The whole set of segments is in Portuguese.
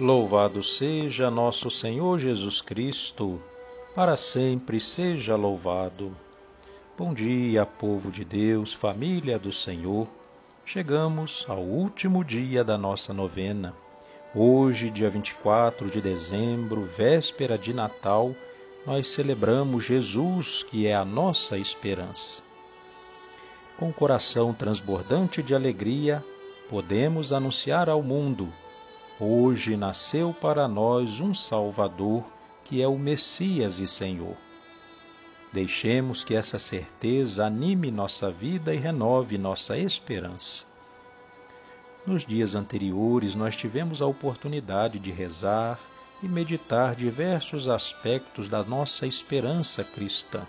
Louvado seja nosso Senhor Jesus Cristo, para sempre seja louvado. Bom dia, povo de Deus, família do Senhor. Chegamos ao último dia da nossa novena. Hoje, dia 24 de dezembro, véspera de Natal, nós celebramos Jesus, que é a nossa esperança. Com o coração transbordante de alegria, podemos anunciar ao mundo Hoje nasceu para nós um Salvador, que é o Messias e Senhor. Deixemos que essa certeza anime nossa vida e renove nossa esperança. Nos dias anteriores, nós tivemos a oportunidade de rezar e meditar diversos aspectos da nossa esperança cristã.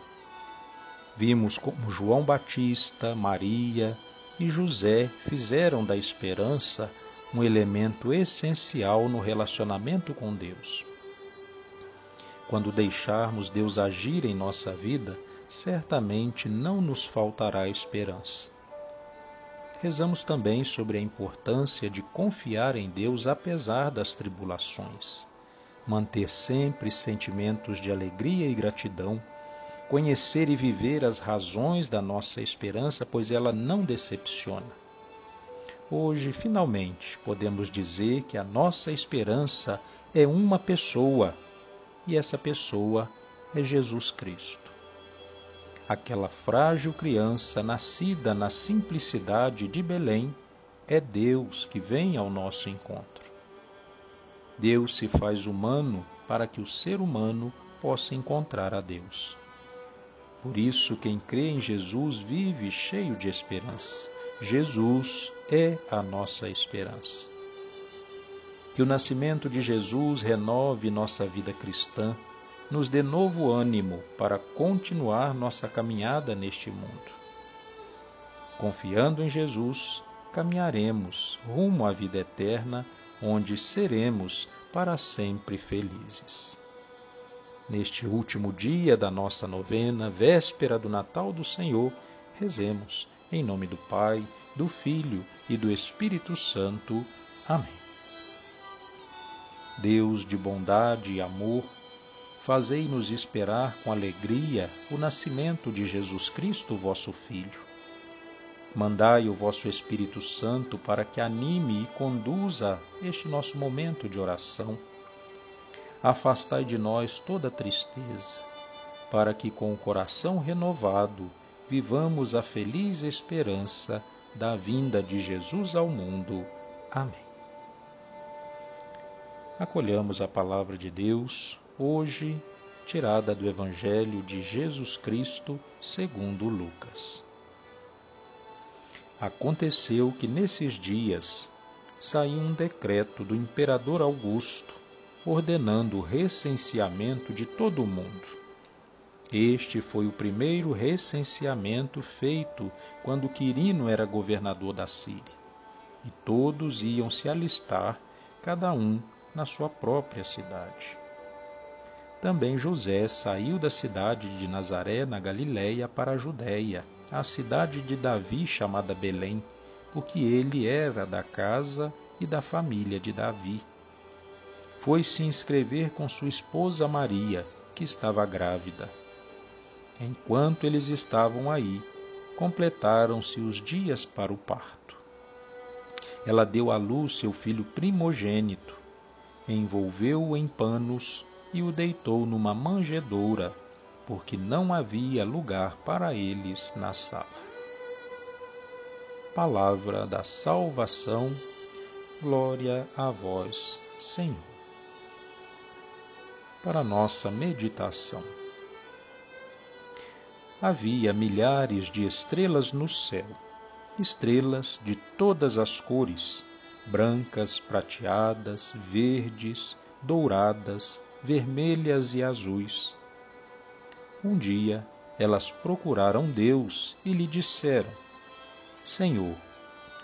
Vimos como João Batista, Maria e José fizeram da esperança um elemento essencial no relacionamento com Deus. Quando deixarmos Deus agir em nossa vida, certamente não nos faltará esperança. Rezamos também sobre a importância de confiar em Deus apesar das tribulações, manter sempre sentimentos de alegria e gratidão, conhecer e viver as razões da nossa esperança, pois ela não decepciona Hoje, finalmente, podemos dizer que a nossa esperança é uma pessoa, e essa pessoa é Jesus Cristo. Aquela frágil criança nascida na simplicidade de Belém é Deus que vem ao nosso encontro. Deus se faz humano para que o ser humano possa encontrar a Deus. Por isso, quem crê em Jesus vive cheio de esperança. Jesus é a nossa esperança. Que o nascimento de Jesus renove nossa vida cristã, nos dê novo ânimo para continuar nossa caminhada neste mundo. Confiando em Jesus, caminharemos rumo à vida eterna, onde seremos para sempre felizes. Neste último dia da nossa novena, véspera do Natal do Senhor, rezemos em nome do Pai, do Filho e do Espírito Santo. Amém. Deus de bondade e amor, fazei-nos esperar com alegria o nascimento de Jesus Cristo, vosso Filho. Mandai o vosso Espírito Santo para que anime e conduza este nosso momento de oração. Afastai de nós toda tristeza, para que com o coração renovado vivamos a feliz esperança da vinda de Jesus ao mundo. Amém. Acolhamos a palavra de Deus, hoje tirada do Evangelho de Jesus Cristo, segundo Lucas. Aconteceu que nesses dias saiu um decreto do imperador Augusto ordenando o recenseamento de todo o mundo. Este foi o primeiro recenseamento feito quando Quirino era governador da Síria. E todos iam se alistar, cada um na sua própria cidade. Também José saiu da cidade de Nazaré, na Galiléia, para a Judéia, a cidade de Davi chamada Belém, porque ele era da casa e da família de Davi. Foi se inscrever com sua esposa Maria, que estava grávida Enquanto eles estavam aí, completaram-se os dias para o parto. Ela deu à luz seu filho primogênito, envolveu-o em panos e o deitou numa manjedoura, porque não havia lugar para eles na sala. Palavra da salvação, glória a vós, Senhor. Para nossa meditação havia milhares de estrelas no céu, estrelas de todas as cores, brancas, prateadas, verdes, douradas, vermelhas e azuis. Um dia elas procuraram Deus e lhe disseram: Senhor,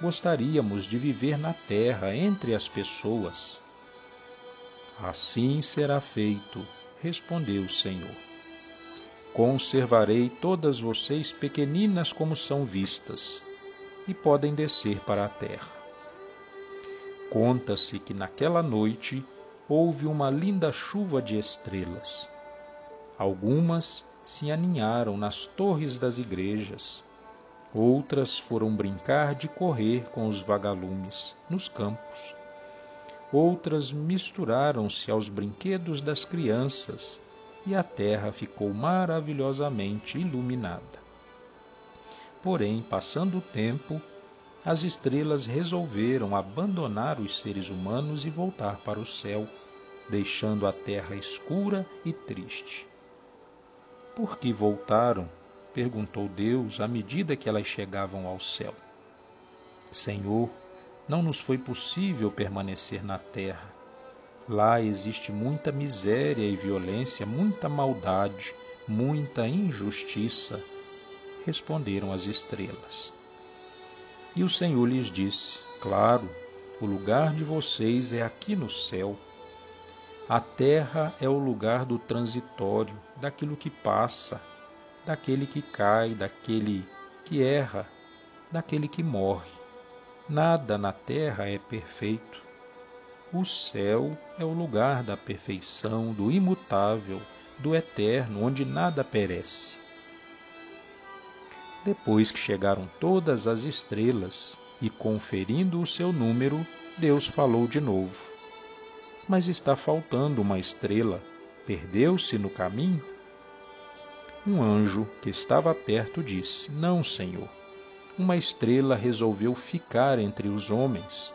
gostaríamos de viver na terra entre as pessoas. Assim será feito, respondeu o Senhor. Conservarei todas vocês pequeninas como são vistas, e podem descer para a terra. Conta-se que naquela noite houve uma linda chuva de estrelas. Algumas se aninharam nas torres das igrejas, outras foram brincar de correr com os vagalumes nos campos, outras misturaram-se aos brinquedos das crianças e a terra ficou maravilhosamente iluminada. Porém, passando o tempo, as estrelas resolveram abandonar os seres humanos e voltar para o céu, deixando a terra escura e triste. Por que voltaram? perguntou Deus à medida que elas chegavam ao céu. Senhor, não nos foi possível permanecer na terra. Lá existe muita miséria e violência, muita maldade, muita injustiça, responderam as estrelas. E o Senhor lhes disse: Claro, o lugar de vocês é aqui no céu. A terra é o lugar do transitório, daquilo que passa, daquele que cai, daquele que erra, daquele que morre. Nada na terra é perfeito. O céu é o lugar da perfeição, do imutável, do eterno, onde nada perece. Depois que chegaram todas as estrelas e conferindo o seu número, Deus falou de novo. Mas está faltando uma estrela. Perdeu-se no caminho? Um anjo que estava perto disse: Não, Senhor uma estrela resolveu ficar entre os homens.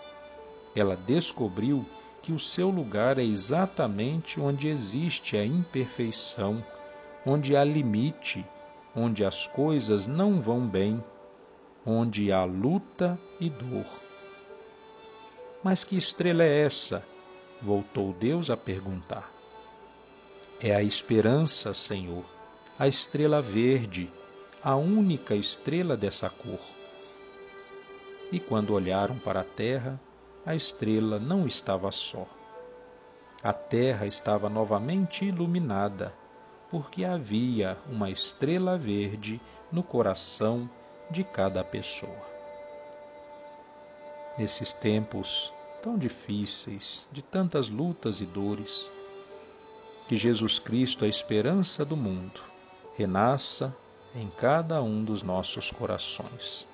Ela descobriu que o seu lugar é exatamente onde existe a imperfeição, onde há limite, onde as coisas não vão bem, onde há luta e dor. Mas que estrela é essa? Voltou Deus a perguntar. É a esperança, Senhor, a estrela verde a única estrela dessa cor. E quando olharam para a terra, a estrela não estava só. A terra estava novamente iluminada, porque havia uma estrela verde no coração de cada pessoa. Nesses tempos tão difíceis, de tantas lutas e dores, que Jesus Cristo, a esperança do mundo, renasça em cada um dos nossos corações.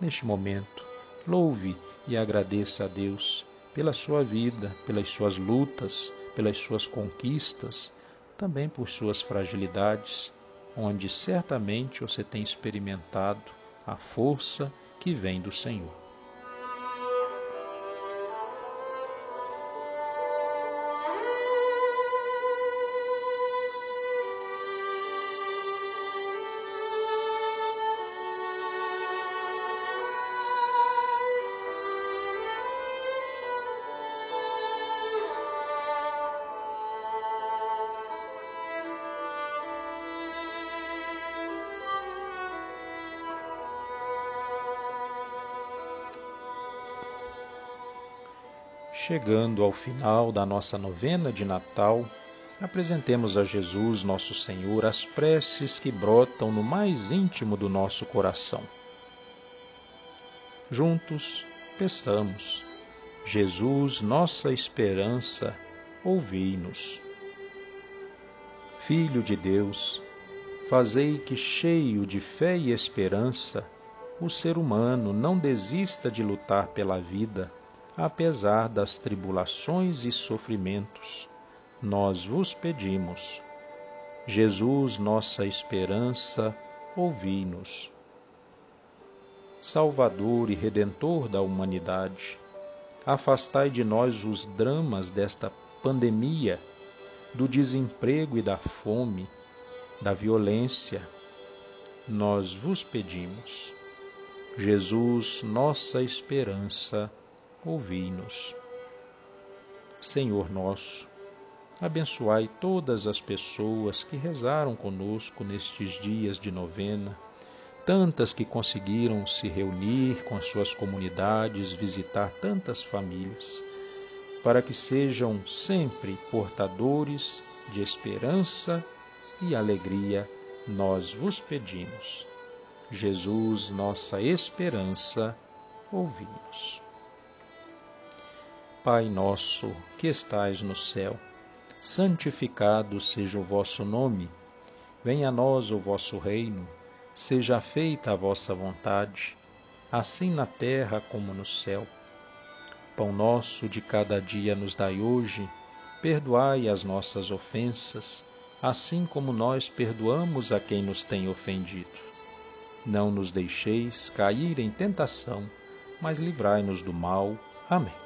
Neste momento, louve e agradeça a Deus pela sua vida, pelas suas lutas, pelas suas conquistas, também por suas fragilidades, onde certamente você tem experimentado a força que vem do Senhor. Chegando ao final da nossa novena de Natal, apresentemos a Jesus, nosso Senhor, as preces que brotam no mais íntimo do nosso coração. Juntos, peçamos, Jesus, nossa esperança, ouvi-nos. Filho de Deus, fazei que, cheio de fé e esperança, o ser humano não desista de lutar pela vida apesar das tribulações e sofrimentos, nós vos pedimos. Jesus, nossa esperança, ouvi-nos. Salvador e Redentor da humanidade, afastai de nós os dramas desta pandemia, do desemprego e da fome, da violência. Nós vos pedimos. Jesus, nossa esperança, ouvi-nos. Senhor nosso, abençoai todas as pessoas que rezaram conosco nestes dias de novena, tantas que conseguiram se reunir com as suas comunidades, visitar tantas famílias, para que sejam sempre portadores de esperança e alegria, nós vos pedimos. Jesus, nossa esperança, ouvi-nos. Pai nosso, que estais no céu, santificado seja o vosso nome. Venha a nós o vosso reino, seja feita a vossa vontade, assim na terra como no céu. Pão nosso de cada dia nos dai hoje, perdoai as nossas ofensas, assim como nós perdoamos a quem nos tem ofendido. Não nos deixeis cair em tentação, mas livrai-nos do mal. Amém.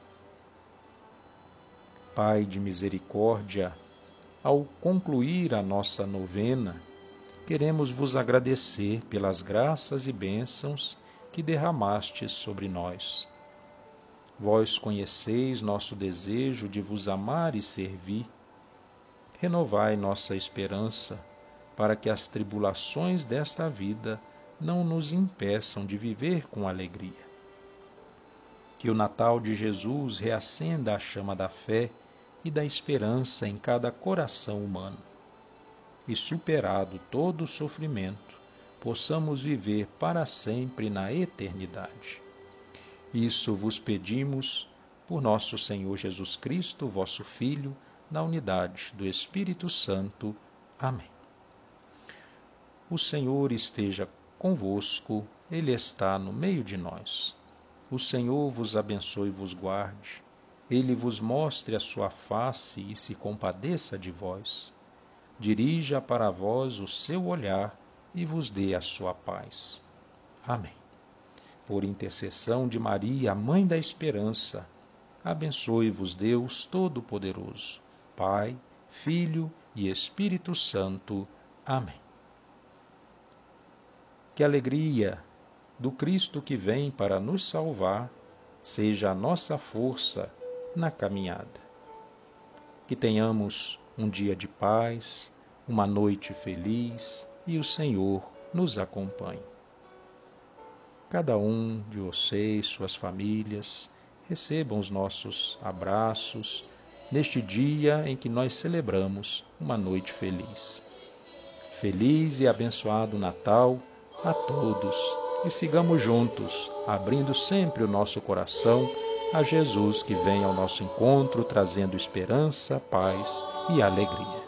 Pai de misericórdia, ao concluir a nossa novena, queremos vos agradecer pelas graças e bênçãos que derramastes sobre nós. Vós conheceis nosso desejo de vos amar e servir. Renovai nossa esperança, para que as tribulações desta vida não nos impeçam de viver com alegria. Que o Natal de Jesus reacenda a chama da fé e da esperança em cada coração humano. E superado todo o sofrimento, possamos viver para sempre na eternidade. Isso vos pedimos por nosso Senhor Jesus Cristo, vosso Filho, na unidade do Espírito Santo. Amém. O Senhor esteja convosco, Ele está no meio de nós. O Senhor vos abençoe e vos guarde ele vos mostre a sua face e se compadeça de vós. Dirija para vós o seu olhar e vos dê a sua paz. Amém. Por intercessão de Maria, Mãe da Esperança, abençoe-vos Deus Todo-Poderoso, Pai, Filho e Espírito Santo. Amém. Que alegria do Cristo que vem para nos salvar seja a nossa força na caminhada. Que tenhamos um dia de paz, uma noite feliz e o Senhor nos acompanhe. Cada um de vocês, suas famílias, recebam os nossos abraços neste dia em que nós celebramos uma noite feliz. Feliz e abençoado Natal a todos e sigamos juntos, abrindo sempre o nosso coração a Jesus que vem ao nosso encontro trazendo esperança, paz e alegria.